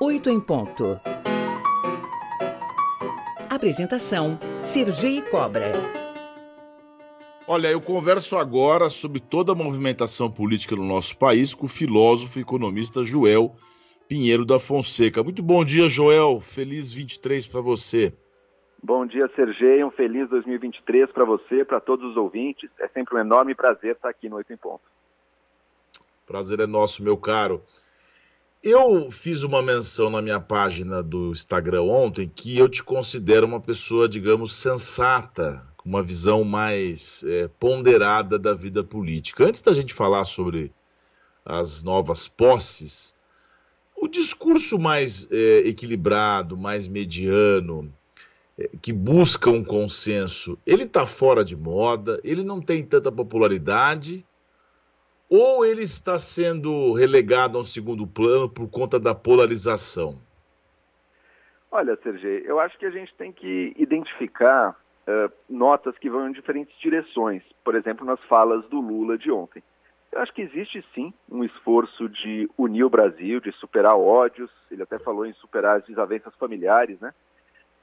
8 em ponto. Apresentação: Sergi Cobra. Olha, eu converso agora sobre toda a movimentação política no nosso país com o filósofo e economista Joel Pinheiro da Fonseca. Muito bom dia, Joel. Feliz 23 para você. Bom dia, Sergei. Um feliz 2023 para você, para todos os ouvintes. É sempre um enorme prazer estar aqui no Oito em Ponto. Prazer é nosso, meu caro. Eu fiz uma menção na minha página do Instagram ontem que eu te considero uma pessoa, digamos, sensata, com uma visão mais é, ponderada da vida política. Antes da gente falar sobre as novas posses, o discurso mais é, equilibrado, mais mediano, é, que busca um consenso, ele está fora de moda, ele não tem tanta popularidade ou ele está sendo relegado a um segundo plano por conta da polarização? Olha, Sergei, eu acho que a gente tem que identificar uh, notas que vão em diferentes direções. Por exemplo, nas falas do Lula de ontem. Eu acho que existe sim um esforço de unir o Brasil, de superar ódios. Ele até falou em superar as desavenças familiares, né?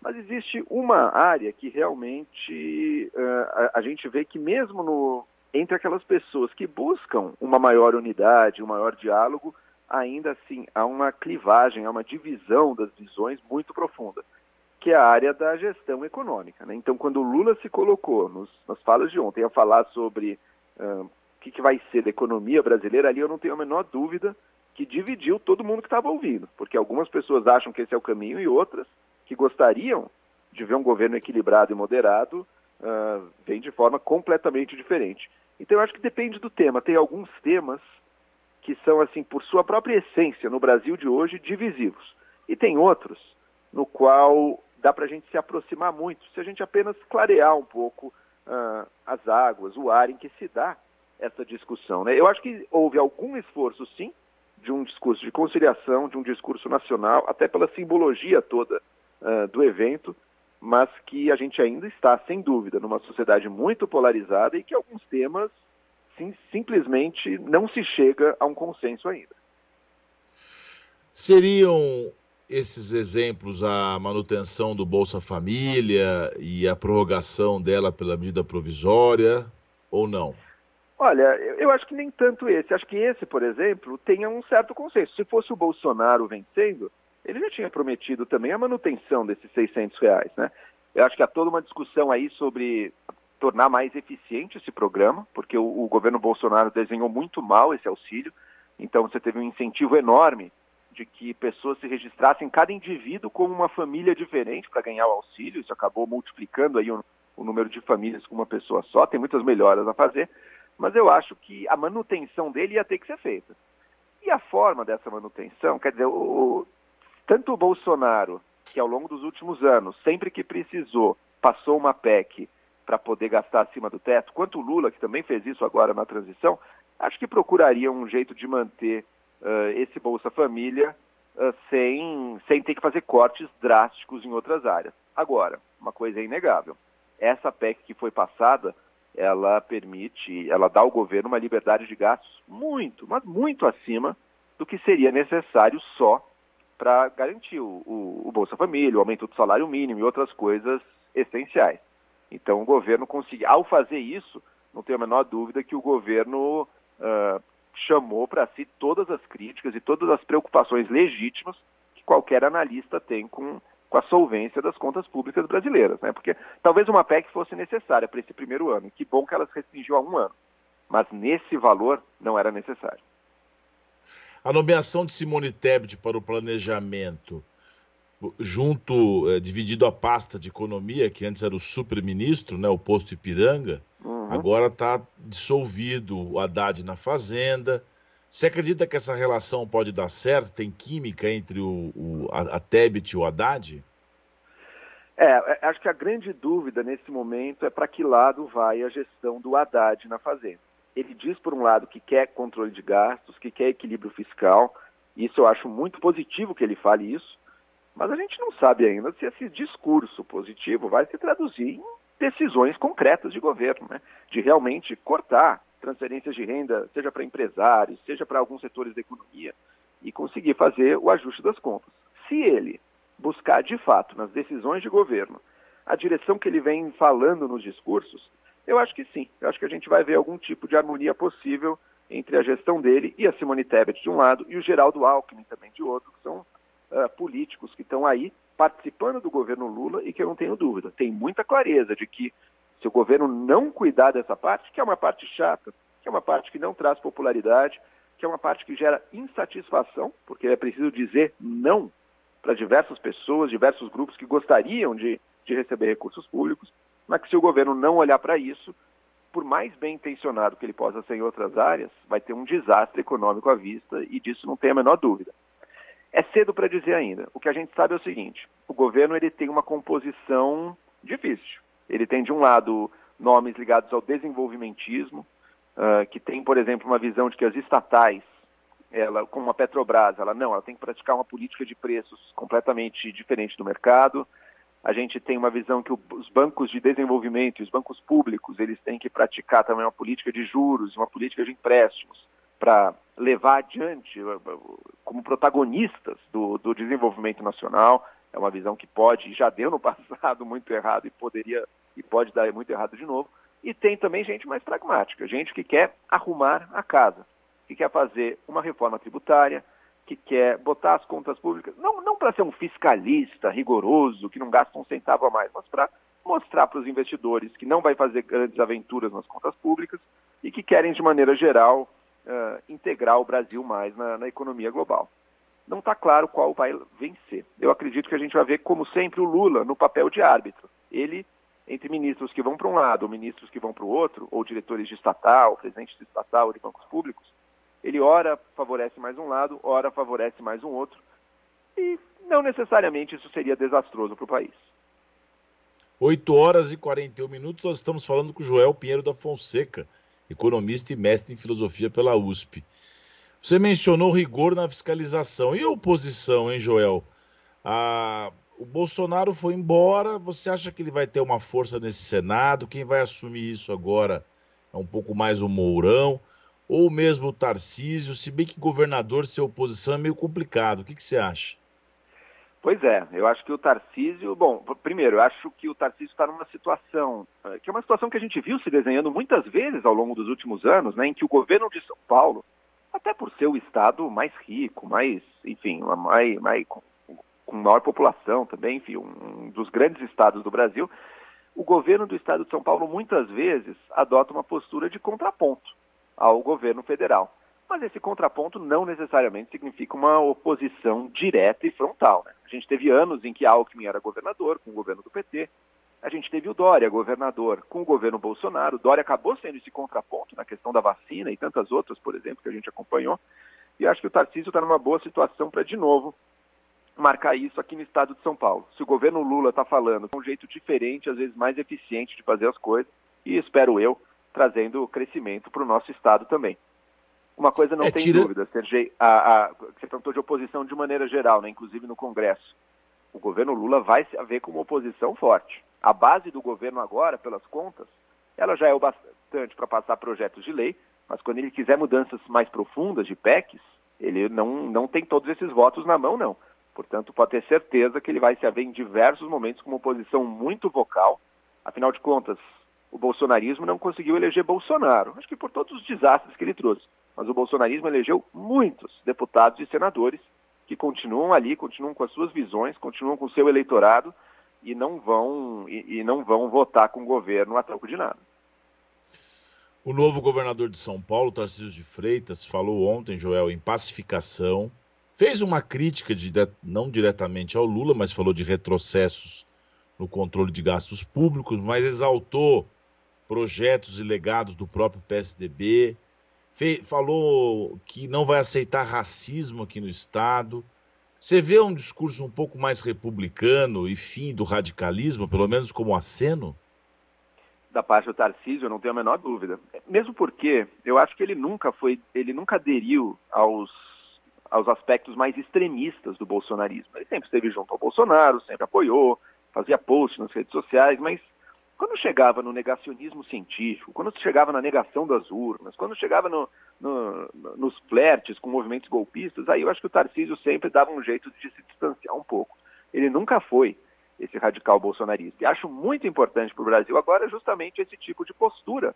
Mas existe uma área que realmente uh, a, a, gente vê que mesmo no, entre aquelas pessoas que buscam uma maior unidade, um maior diálogo, ainda assim há uma clivagem, há uma divisão das visões muito profunda, que é a área da gestão econômica. Né? Então, quando o Lula se colocou nos, nas falas de ontem a falar sobre uh, o que, que vai ser da economia brasileira, ali eu não tenho a menor dúvida que dividiu todo mundo que estava ouvindo, porque algumas pessoas acham que esse é o caminho e outras que gostariam de ver um governo equilibrado e moderado uh, vêm de forma completamente diferente. Então eu acho que depende do tema. Tem alguns temas que são, assim, por sua própria essência, no Brasil de hoje, divisivos. E tem outros no qual dá para a gente se aproximar muito, se a gente apenas clarear um pouco uh, as águas, o ar em que se dá essa discussão. Né? Eu acho que houve algum esforço, sim, de um discurso de conciliação, de um discurso nacional, até pela simbologia toda uh, do evento, mas que a gente ainda está, sem dúvida, numa sociedade muito polarizada e que alguns temas sim, simplesmente não se chega a um consenso ainda. Seriam esses exemplos a manutenção do Bolsa Família e a prorrogação dela pela medida provisória ou não? Olha, eu acho que nem tanto esse. Acho que esse, por exemplo, tenha um certo consenso. Se fosse o Bolsonaro vencendo, ele já tinha prometido também a manutenção desses 600 reais, né? Eu acho que há toda uma discussão aí sobre tornar mais eficiente esse programa, porque o, o governo Bolsonaro desenhou muito mal esse auxílio, então você teve um incentivo enorme de que pessoas se registrassem, cada indivíduo como uma família diferente para ganhar o auxílio, isso acabou multiplicando aí o, o número de famílias com uma pessoa só, tem muitas melhoras a fazer, mas eu acho que a manutenção dele ia ter que ser feita. E a forma dessa manutenção, quer dizer, o, tanto o Bolsonaro, que ao longo dos últimos anos, sempre que precisou, passou uma PEC para poder gastar acima do teto, quanto o Lula, que também fez isso agora na transição, acho que procuraria um jeito de manter uh, esse Bolsa Família uh, sem, sem ter que fazer cortes drásticos em outras áreas. Agora, uma coisa é inegável: essa PEC que foi passada, ela permite, ela dá ao governo uma liberdade de gastos muito, mas muito acima do que seria necessário só para garantir o, o, o, Bolsa Família, o aumento do salário mínimo e outras coisas essenciais. Então, o governo conseguiu, ao fazer isso, não tenho a menor dúvida que o governo uh, chamou para si todas as críticas e todas as preocupações legítimas que qualquer analista tem com, com a solvência das contas públicas brasileiras. Né? Porque talvez uma PEC fosse necessária para esse primeiro ano. Que bom que ela se restringiu a um ano. Mas nesse valor não era necessário. A nomeação de Simone Tebet para o planejamento, junto, é, dividido a pasta de economia, que antes era o super-ministro, né, o posto Ipiranga, uhum. agora está dissolvido o Haddad na Fazenda. Você acredita que essa relação pode dar certo? Tem química entre o, o a, a Tebet e o Haddad? É, é acho que a grande dúvida nesse momento é para que lado vai a gestão do Haddad na Fazenda ele diz, por um lado, que quer controle de gastos, que quer equilíbrio fiscal. Isso eu acho muito positivo que ele fale isso, mas a gente não sabe ainda se esse discurso positivo vai se traduzir em decisões concretas de governo, né? de realmente cortar transferências de renda, seja para empresários, seja para alguns setores da economia, e conseguir fazer o ajuste das contas. Se ele buscar de fato nas decisões de governo a direção que ele vem falando nos discursos, eu acho que sim. Eu acho que a gente vai ver algum tipo de harmonia possível entre a gestão dele e a Simone Tebet de um lado e o Geraldo Alckmin também de outro, que são uh, políticos que estão aí participando do governo Lula e que eu não tenho dúvida, tem muita clareza de que se o governo não cuidar dessa parte, que é uma parte chata, que é uma parte que não traz popularidade, que é uma parte que gera insatisfação, porque é preciso dizer não para diversas pessoas, diversos grupos que gostariam de, de receber recursos públicos, mas que se o governo não olhar para isso, por mais bem intencionado que ele possa ser em outras áreas, vai ter um desastre econômico à vista e disso não tem a menor dúvida. É cedo para dizer ainda. O que a gente sabe é o seguinte: o governo ele tem uma composição difícil. Ele tem de um lado nomes ligados ao desenvolvimentismo, uh, que tem, por exemplo, uma visão de que as estatais, ela, como a Petrobras, ela não, ela tem que praticar uma política de preços completamente diferente do mercado. A gente tem uma visão que os bancos de desenvolvimento e os bancos públicos, eles têm que praticar também uma política de juros, uma política de empréstimos para levar adiante como protagonistas do, do desenvolvimento nacional. É uma visão que pode, já deu no passado muito errado e poderia e pode dar muito errado de novo. E tem também gente mais pragmática, gente que quer arrumar a casa, que quer fazer uma reforma tributária, que quer botar as contas públicas, não, não para ser um fiscalista rigoroso, que não gasta um centavo a mais, mas para mostrar para os investidores que não vai fazer grandes aventuras nas contas públicas e que querem, de maneira geral, uh, integrar o Brasil mais na, na economia global. Não está claro qual vai vencer. Eu acredito que a gente vai ver, como sempre, o Lula no papel de árbitro. Ele entre ministros que vão para um lado ou ministros que vão para o outro, ou diretores de estatal, presidentes de estatal ou de bancos públicos, ele ora favorece mais um lado, ora favorece mais um outro, e não necessariamente isso seria desastroso para o país. 8 horas e 41 minutos, nós estamos falando com Joel Pinheiro da Fonseca, economista e mestre em filosofia pela USP. Você mencionou rigor na fiscalização. E a oposição, hein, Joel? A o Bolsonaro foi embora. Você acha que ele vai ter uma força nesse Senado? Quem vai assumir isso agora é um pouco mais o Mourão ou mesmo o Tarcísio? Se bem que governador ser oposição é meio complicado. O que, que você acha? Pois é, eu acho que o Tarcísio, bom, primeiro, eu acho que o Tarcísio está numa situação, eh, que é uma situação que a gente viu se desenhando muitas vezes ao longo dos últimos anos, né, em que o governo de São Paulo, até por ser o estado mais rico, mais, enfim, mais, mais com maior população também, enfim, um dos grandes estados do Brasil, o governo do estado de São Paulo muitas vezes adota uma postura de contraponto ao governo federal. Mas esse contraponto não necessariamente significa uma oposição direta e frontal. Né? A gente teve anos em que Alckmin era governador, com o governo do PT. A gente teve o Dória, governador, com o governo Bolsonaro. O Dória acabou sendo esse contraponto na questão da vacina e tantas outras, por exemplo, que a gente acompanhou. E acho que o Tarcísio está numa boa situação para, de novo, marcar isso aqui no estado de São Paulo. Se o governo Lula está falando é um jeito diferente, às vezes mais eficiente de fazer as coisas, e espero eu, trazendo crescimento para o nosso estado também. Uma coisa não é, tem tira... dúvida, Sergei, a, a, você perguntou de oposição de maneira geral, né, inclusive no Congresso. O governo Lula vai se haver como oposição forte. A base do governo agora, pelas contas, ela já é o bastante para passar projetos de lei, mas quando ele quiser mudanças mais profundas de PECs, ele não, não tem todos esses votos na mão, não. Portanto, pode ter certeza que ele vai se haver em diversos momentos com uma posição muito vocal. Afinal de contas, o bolsonarismo não conseguiu eleger Bolsonaro, acho que por todos os desastres que ele trouxe. Mas o bolsonarismo elegeu muitos deputados e senadores que continuam ali, continuam com as suas visões, continuam com o seu eleitorado e não vão e, e não vão votar com o governo a troco de nada. O novo governador de São Paulo, Tarcísio de Freitas, falou ontem, Joel, em pacificação, Fez uma crítica, de, não diretamente ao Lula, mas falou de retrocessos no controle de gastos públicos, mas exaltou projetos e legados do próprio PSDB, falou que não vai aceitar racismo aqui no Estado. Você vê um discurso um pouco mais republicano e fim do radicalismo, pelo menos como aceno? Da parte do Tarcísio, eu não tenho a menor dúvida. Mesmo porque eu acho que ele nunca foi, ele nunca aderiu aos aos aspectos mais extremistas do bolsonarismo. Ele sempre esteve junto ao Bolsonaro, sempre apoiou, fazia posts nas redes sociais, mas Quando chegava no negacionismo científico, quando chegava na negação das urnas, quando chegava no, no, nos flertes com movimentos golpistas, aí eu acho que o Tarcísio sempre dava um jeito de se distanciar um pouco. Ele nunca foi esse radical bolsonarista. E acho muito importante para o Brasil agora justamente esse tipo de postura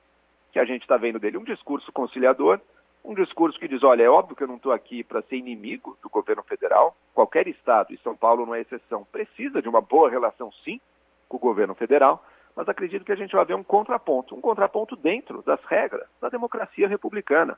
que a gente está vendo dele. Um discurso conciliador, um discurso que diz: olha, é óbvio que eu não estou aqui para ser inimigo do governo federal, qualquer estado, e São Paulo não é exceção, precisa de uma boa relação, sim, com o governo federal, mas acredito que a gente vai ver um contraponto, um contraponto dentro das regras da democracia republicana.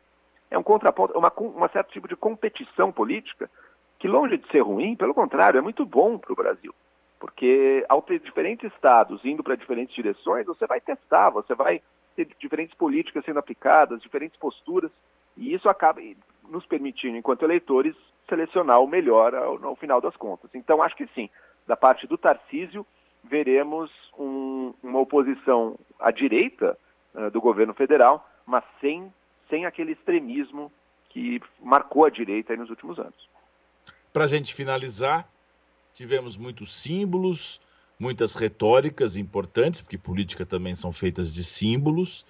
É um contraponto, uma, uma certo tipo de competição política que, longe de ser ruim, pelo contrário, é muito bom para o Brasil. Porque ao ter diferentes estados indo para diferentes direções, você vai testar, você vai ter diferentes políticas sendo aplicadas, diferentes posturas, e isso acaba nos permitindo, enquanto eleitores, selecionar o melhor ao, ao final das contas. Então, acho que sim, da parte do Tarcísio, veremos um, uma oposição à direita uh, do governo federal, mas sem, sem aquele extremismo que marcou a direita nos últimos anos. Para a gente finalizar, tivemos muitos símbolos, muitas retóricas importantes, porque política também são feitas de símbolos.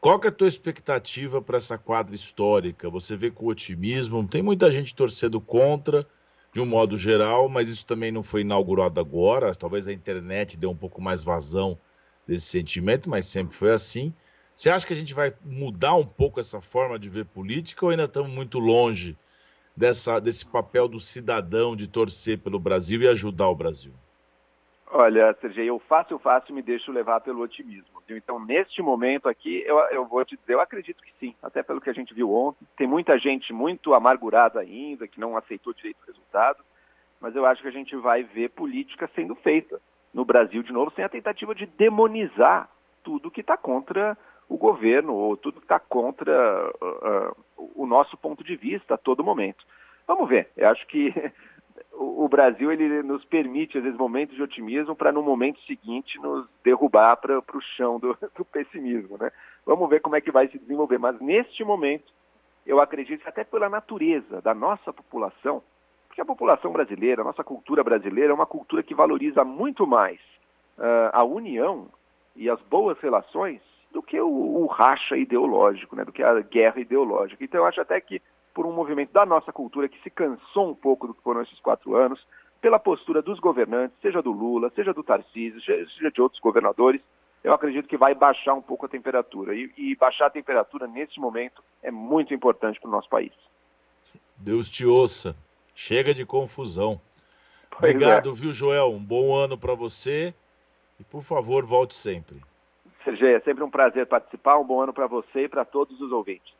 Qual é a tua expectativa para essa quadra histórica? Você vê com otimismo? Tem muita gente torcendo contra, de um modo geral, mas isso também não foi inaugurado agora. Talvez a internet dê um pouco mais vazão desse sentimento, mas sempre foi assim. Você acha que a gente vai mudar um pouco essa forma de ver política ou ainda estamos muito longe dessa, desse papel do cidadão de torcer pelo Brasil e ajudar o Brasil? Olha, Sergei, eu fácil, fácil me deixo levar pelo otimismo. Viu? Então, neste momento aqui, eu, eu vou te dizer, eu acredito que sim, até pelo que a gente viu ontem. Tem muita gente muito amargurada ainda, que não aceitou direito o resultado, mas eu acho que a gente vai ver política sendo feita no Brasil de novo, sem a tentativa de demonizar tudo que está contra o governo ou tudo que está contra uh, uh, o nosso ponto de vista a todo momento. Vamos ver. Eu acho que o Brasil ele nos permite, às vezes, momentos de otimismo para, no momento seguinte, nos derrubar para o chão do, do, pessimismo. Né? Vamos ver como é que vai se desenvolver. Mas, neste momento, eu acredito até pela natureza da nossa população, porque a população brasileira, a nossa cultura brasileira, é uma cultura que valoriza muito mais uh, a união e as boas relações do que o, o racha ideológico, né? do que a guerra ideológica. Então, eu acho até que por um movimento da nossa cultura que se cansou um pouco do que foram esses quatro anos, pela postura dos governantes, seja do Lula, seja do Tarcísio, seja de outros governadores, eu acredito que vai baixar um pouco a temperatura. E, e baixar a temperatura nesse momento é muito importante para o nosso país. Deus te ouça. Chega de confusão. Pois Obrigado, é. viu, Joel? Um bom ano para você. E, por favor, volte sempre. Sergei, é sempre um prazer participar. Um bom ano para você e para todos os ouvintes.